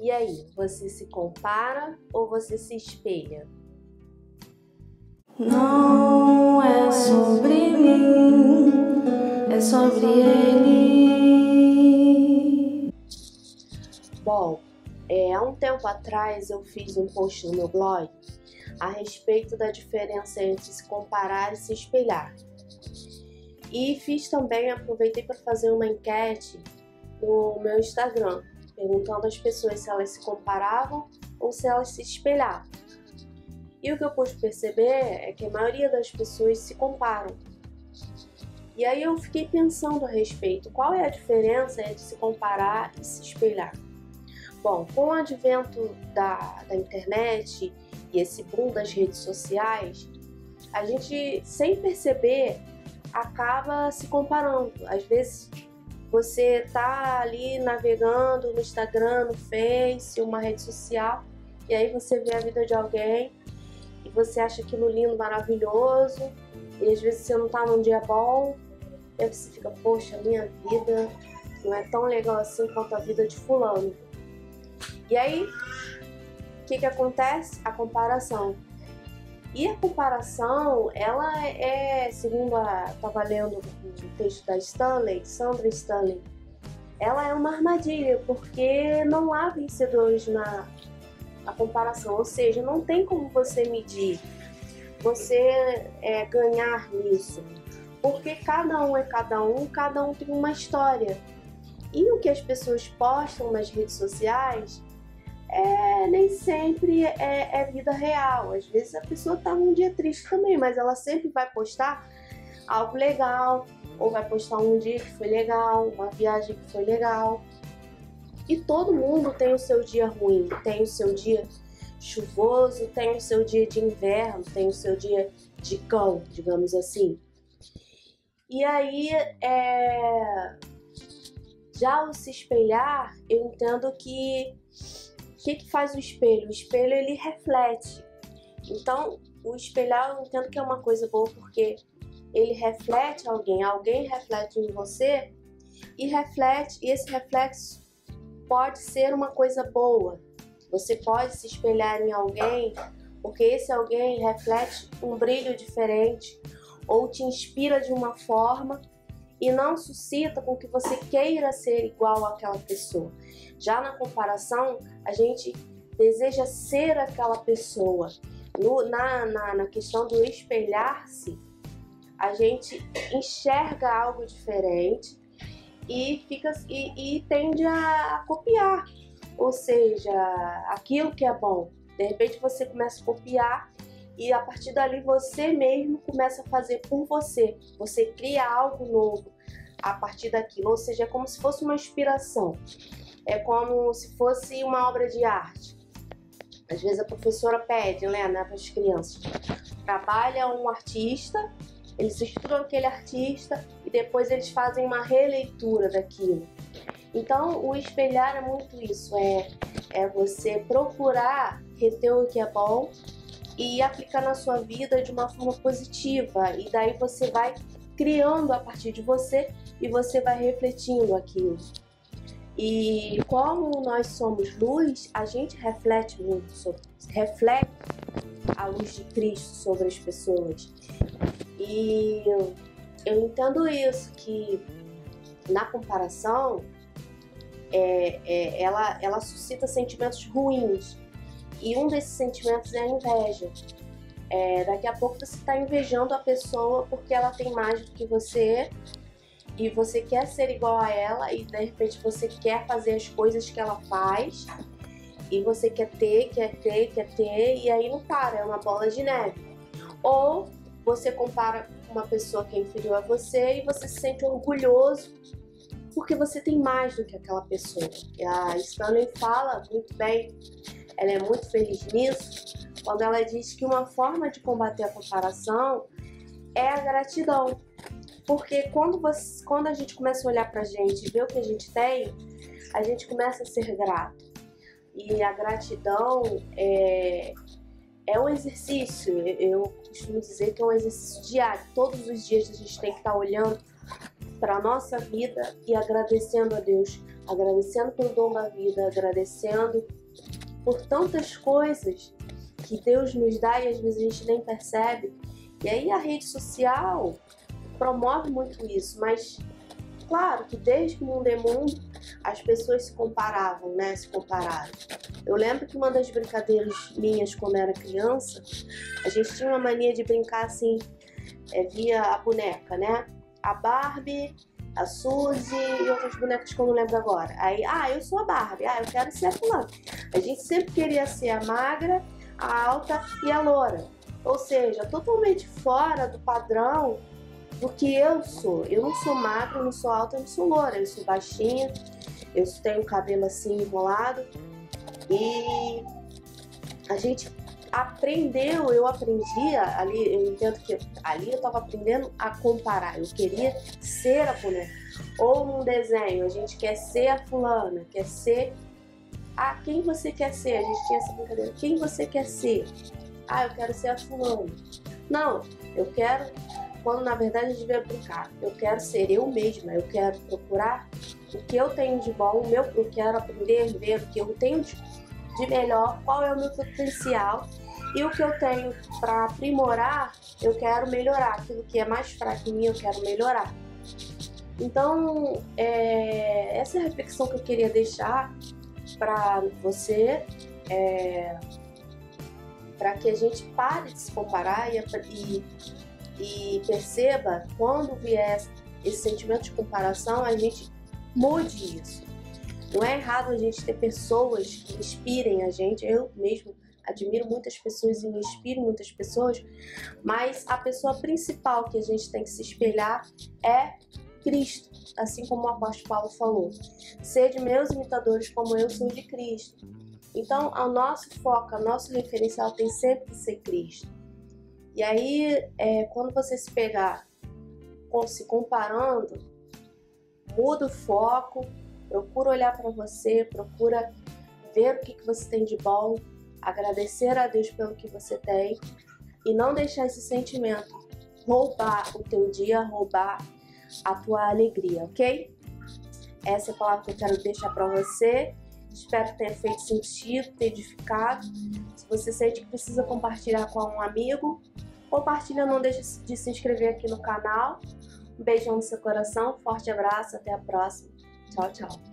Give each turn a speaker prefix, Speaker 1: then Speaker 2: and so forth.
Speaker 1: E aí, você se compara ou você se espelha?
Speaker 2: Não é sobre mim, é sobre ele.
Speaker 1: Bom, é, há um tempo atrás eu fiz um post no meu blog a respeito da diferença entre se comparar e se espelhar. E fiz também, aproveitei para fazer uma enquete no meu Instagram, perguntando às pessoas se elas se comparavam ou se elas se espelhavam. E o que eu pude perceber é que a maioria das pessoas se comparam. E aí eu fiquei pensando a respeito, qual é a diferença entre se comparar e se espelhar? Bom, com o advento da, da internet e esse boom das redes sociais, a gente, sem perceber, acaba se comparando. Às vezes você tá ali navegando no Instagram, no Face, uma rede social, e aí você vê a vida de alguém e você acha aquilo lindo, maravilhoso, e às vezes você não tá num dia bom, e aí você fica, poxa, minha vida não é tão legal assim quanto a vida de fulano. E aí, o que que acontece? A comparação. E a comparação, ela é, segundo a estava lendo o texto da Stanley, Sandra Stanley, ela é uma armadilha, porque não há vencedores na, na comparação, ou seja, não tem como você medir, você é, ganhar nisso, porque cada um é cada um, cada um tem uma história. E o que as pessoas postam nas redes sociais é, nem sempre é, é, vida real. Às vezes a pessoa tá num dia triste também, mas ela sempre vai postar algo legal, ou vai postar um dia que foi legal, uma viagem que foi legal. E todo mundo tem o seu dia ruim, tem o seu dia chuvoso, tem o seu dia de inverno, tem o seu dia de cão, digamos assim. E aí, é... já o se espelhar, eu entendo que o que, que faz o espelho? O espelho ele reflete. Então, o espelhar eu entendo que é uma coisa boa porque ele reflete alguém, alguém reflete em você e reflete, e esse reflexo pode ser uma coisa boa. Você pode se espelhar em alguém porque esse alguém reflete um brilho diferente ou te inspira de uma forma e não suscita com que você queira ser igual àquela pessoa. Já na comparação, a gente deseja ser aquela pessoa. No, na, na, na questão do espelhar-se, a gente enxerga algo diferente e fica e, e tende a, copiar, ou seja, aquilo que é bom. De repente você começa a copiar e a partir dali você mesmo começa a fazer por você. Você cria algo novo a partir daquilo, ou seja, é como se fosse uma inspiração. É como se fosse uma obra de arte. Às vezes a professora pede, né, né para as crianças, trabalha um artista, eles estudam aquele artista e depois eles fazem uma releitura daquilo. Então, o espelhar é muito isso, é, é você procurar reter o que é bom e aplicar na sua vida de uma forma positiva. E daí você vai criando a partir de você e você vai refletindo aquilo. E como nós somos luz, a gente reflete muito sobre, reflete a luz de Cristo sobre as pessoas. E eu entendo isso, que na comparação é, é, ela, ela suscita sentimentos ruins. E um desses sentimentos é a inveja. É, daqui a pouco você está invejando a pessoa porque ela tem mais do que você e você quer ser igual a ela e de repente você quer fazer as coisas que ela faz e você quer ter, quer ter, quer ter e aí não para, é uma bola de neve. Ou você compara com uma pessoa que é inferior a você e você se sente orgulhoso porque você tem mais do que aquela pessoa. E a Stanley fala muito bem, ela é muito feliz nisso, quando ela diz que uma forma de combater a comparação é a gratidão. Porque quando, você, quando a gente começa a olhar pra gente e ver o que a gente tem, a gente começa a ser grato. E a gratidão é, é um exercício, eu costumo dizer que é um exercício diário. Todos os dias a gente tem que estar olhando para a nossa vida e agradecendo a Deus agradecendo pelo dom da vida, agradecendo por tantas coisas que Deus nos dá e às vezes a gente nem percebe. E aí a rede social promove muito isso, mas claro que desde que o mundo é mundo, as pessoas se comparavam, né? Se compararam. Eu lembro que uma das brincadeiras minhas quando era criança, a gente tinha uma mania de brincar assim, é, via a boneca, né? A Barbie, a Suzy e outras bonecas que eu não lembro agora. Aí, ah, eu sou a Barbie, ah, eu quero ser a fulana. A gente sempre queria ser a magra, a alta e a loura. Ou seja, totalmente fora do padrão do que eu sou. Eu não sou magra, eu não sou alta, eu não sou loura. Eu sou baixinha, eu tenho cabelo assim enrolado. E a gente aprendeu, eu aprendia ali, eu entendo que ali eu estava aprendendo a comparar. Eu queria ser a boneca. Ou num desenho, a gente quer ser a fulana, quer ser a quem você quer ser. A gente tinha essa brincadeira. Quem você quer ser? Ah, eu quero ser a fulana. Não, eu quero quando na verdade a gente devia brincar. Eu quero ser eu mesma, eu quero procurar o que eu tenho de bom, o meu, eu quero aprender, ver o que eu tenho de, de melhor, qual é o meu potencial e o que eu tenho para aprimorar, eu quero melhorar. Aquilo que é mais fraco em mim, eu quero melhorar. Então, é, essa é a reflexão que eu queria deixar para você, é, para que a gente pare de se comparar e, e, e perceba quando vier esse sentimento de comparação, a gente mude isso. Não é errado a gente ter pessoas que inspirem a gente. Eu mesmo admiro muitas pessoas e me inspiro muitas pessoas, mas a pessoa principal que a gente tem que se espelhar é Cristo, assim como o apóstolo Paulo falou. Sede meus imitadores como eu sou de Cristo. Então, o nosso foco, o nosso referencial tem sempre que ser Cristo. E aí, é, quando você se pegar se comparando, muda o foco, procura olhar para você, procura ver o que, que você tem de bom, agradecer a Deus pelo que você tem e não deixar esse sentimento roubar o teu dia, roubar a tua alegria, ok? Essa é a palavra que eu quero deixar para você. Espero que tenha feito sentido, ter edificado. Se você sente que precisa compartilhar com um amigo, compartilha, não deixe de se inscrever aqui no canal. Um beijão no seu coração, forte abraço, até a próxima. Tchau, tchau.